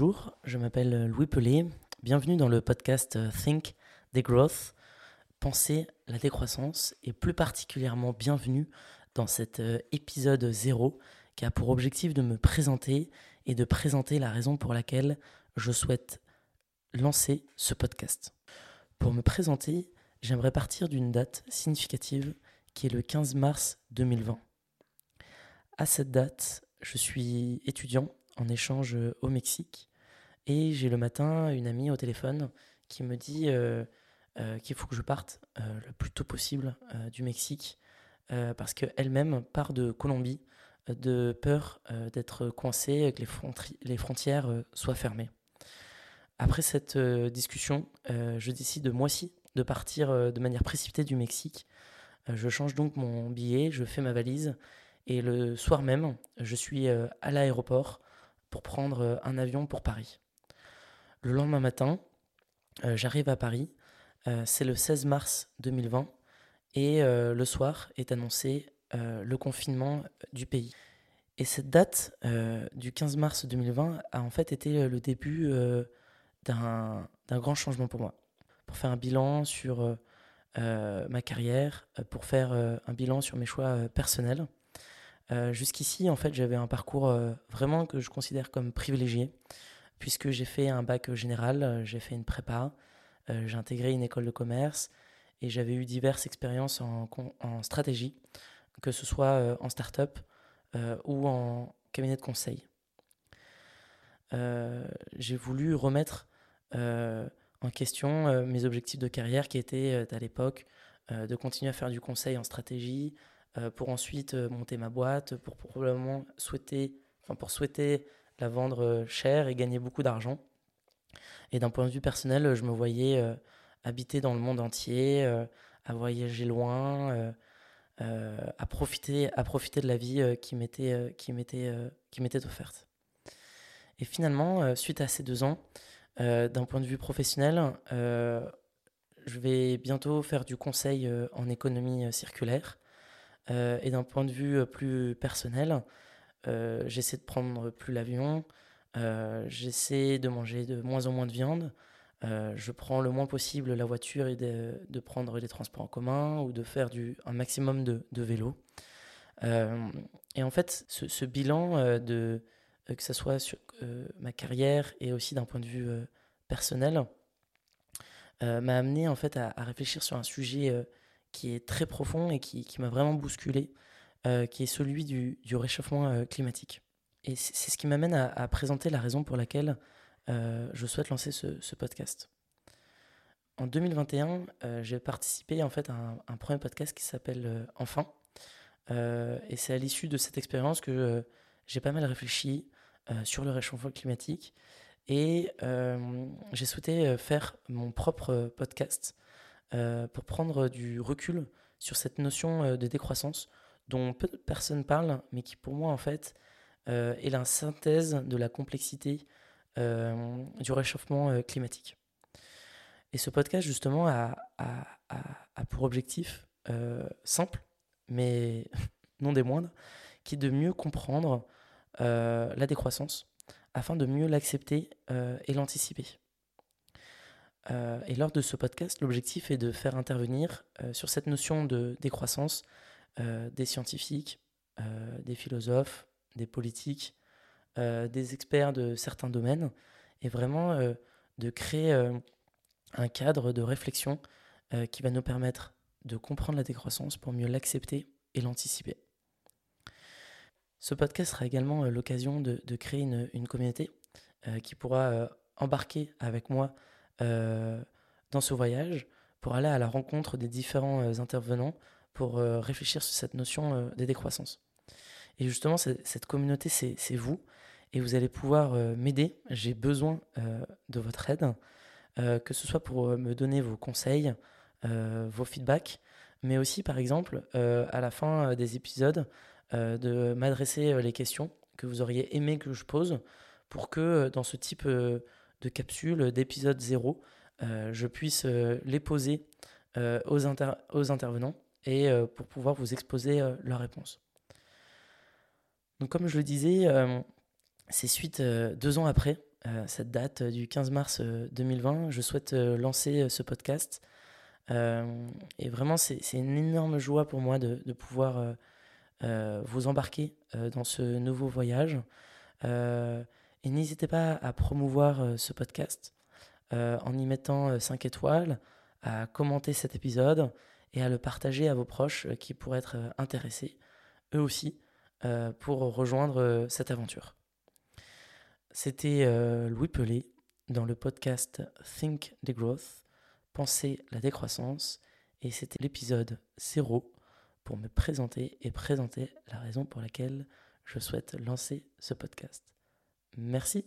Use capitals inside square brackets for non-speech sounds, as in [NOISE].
Bonjour, je m'appelle Louis Pelé. Bienvenue dans le podcast Think Growth, Penser la décroissance et plus particulièrement bienvenue dans cet épisode 0 qui a pour objectif de me présenter et de présenter la raison pour laquelle je souhaite lancer ce podcast. Pour me présenter, j'aimerais partir d'une date significative qui est le 15 mars 2020. À cette date, je suis étudiant en échange au Mexique et j'ai le matin une amie au téléphone qui me dit euh, euh, qu'il faut que je parte euh, le plus tôt possible du Mexique parce qu'elle-même part de Colombie de peur d'être coincée, que les, frontières soient fermées. Après cette discussion, je décide moi-ci de partir de manière précipitée du Mexique. je change donc mon billet, je fais ma valise et le soir même, je suis à l'aéroport pour prendre un avion pour Paris. Le lendemain matin, euh, j'arrive à Paris. Euh, c'est le 16 mars 2020 et euh, le soir est annoncé le confinement du pays. Et cette date du 15 mars 2020 a en fait été le début d'un grand changement pour moi. Pour faire un bilan sur ma carrière, pour faire un bilan sur mes choix personnels. Jusqu'ici, en fait, j'avais un parcours vraiment que je considère comme privilégié puisque j'ai fait un bac général, euh, j'ai fait une prépa, euh, j'ai intégré une école de commerce et j'avais eu diverses expériences en, stratégie, que ce soit euh, en start-up ou en cabinet de conseil. j'ai voulu remettre en question mes objectifs de carrière qui étaient à l'époque de continuer à faire du conseil en stratégie, pour ensuite monter ma boîte, pour probablement souhaiter, enfin pour souhaiter la vendre euh, cher et gagner beaucoup d'argent. Et d'un point de vue personnel, je me voyais euh, habiter dans le monde entier, euh, à voyager loin, à, profiter, à profiter de la vie qui m'était qui m'était qui m'était offerte. Et finalement, suite à ces deux ans, d'un point de vue professionnel, je vais bientôt faire du conseil en économie circulaire. et d'un point de vue plus personnel, j'essaie de prendre plus l'avion, euh, j'essaie de manger de moins en moins de viande, euh, je prends le moins possible la voiture et de, prendre les transports en commun ou de faire du, un maximum de, de vélo. et en fait, ce, bilan, de, que ce soit sur ma carrière et aussi d'un point de vue personnel, m'a amené en fait à, à, réfléchir sur un sujet qui est très profond et qui, qui m'a vraiment bousculé. Euh, qui est celui du, réchauffement euh, climatique. Et c'est ce qui m'amène à, présenter la raison pour laquelle euh, je souhaite lancer ce, podcast. En 2021, j'ai participé en fait à un, premier podcast qui s'appelle Enfin. et c'est à l'issue de cette expérience que j'ai pas mal réfléchi sur le réchauffement climatique et j'ai souhaité faire mon propre podcast pour prendre du recul sur cette notion de décroissance dont peu de personnes parlent, mais qui pour moi en fait euh, est la synthèse de la complexité euh, du réchauffement euh, climatique. Et ce podcast justement a, pour objectif simple, mais [LAUGHS] non des moindres, qui est de mieux comprendre la décroissance afin de mieux l'accepter et l'anticiper. et lors de ce podcast, l'objectif est de faire intervenir sur cette notion de décroissance des scientifiques, euh, des philosophes, des politiques, euh, des experts de certains domaines, et vraiment de créer un cadre de réflexion qui va nous permettre de comprendre la décroissance pour mieux l'accepter et l'anticiper. Ce podcast sera également l'occasion de, créer une, communauté qui pourra embarquer avec moi dans ce voyage pour aller à la rencontre des différents intervenants pour euh, réfléchir sur cette notion euh, de décroissance. Et justement, cette communauté, c'est vous. Et vous allez pouvoir euh, m'aider. J'ai besoin de votre aide, que ce soit pour me donner vos conseils, vos feedbacks, mais aussi, par exemple, à la fin des épisodes, de m'adresser les questions que vous auriez aimé que je pose pour que dans ce type de capsule, d'épisode 0, je puisse les poser aux intervenants et euh, pour pouvoir vous exposer euh, leur réponse. Donc comme je le disais, euh, c'est suite deux ans après cette date du 15 mars 2020, je souhaite lancer ce podcast. et vraiment, c'est une énorme joie pour moi de, de pouvoir vous embarquer dans ce nouveau voyage. et n'hésitez pas à promouvoir ce podcast en y mettant 5 étoiles, à commenter cet épisode et à le partager à vos proches qui pourraient être intéressés, eux aussi, pour rejoindre cette aventure. C'était Louis Pelé dans le podcast Think the Growth, Penser la décroissance, et c'était l'épisode 0 pour me présenter et présenter la raison pour laquelle je souhaite lancer ce podcast. Merci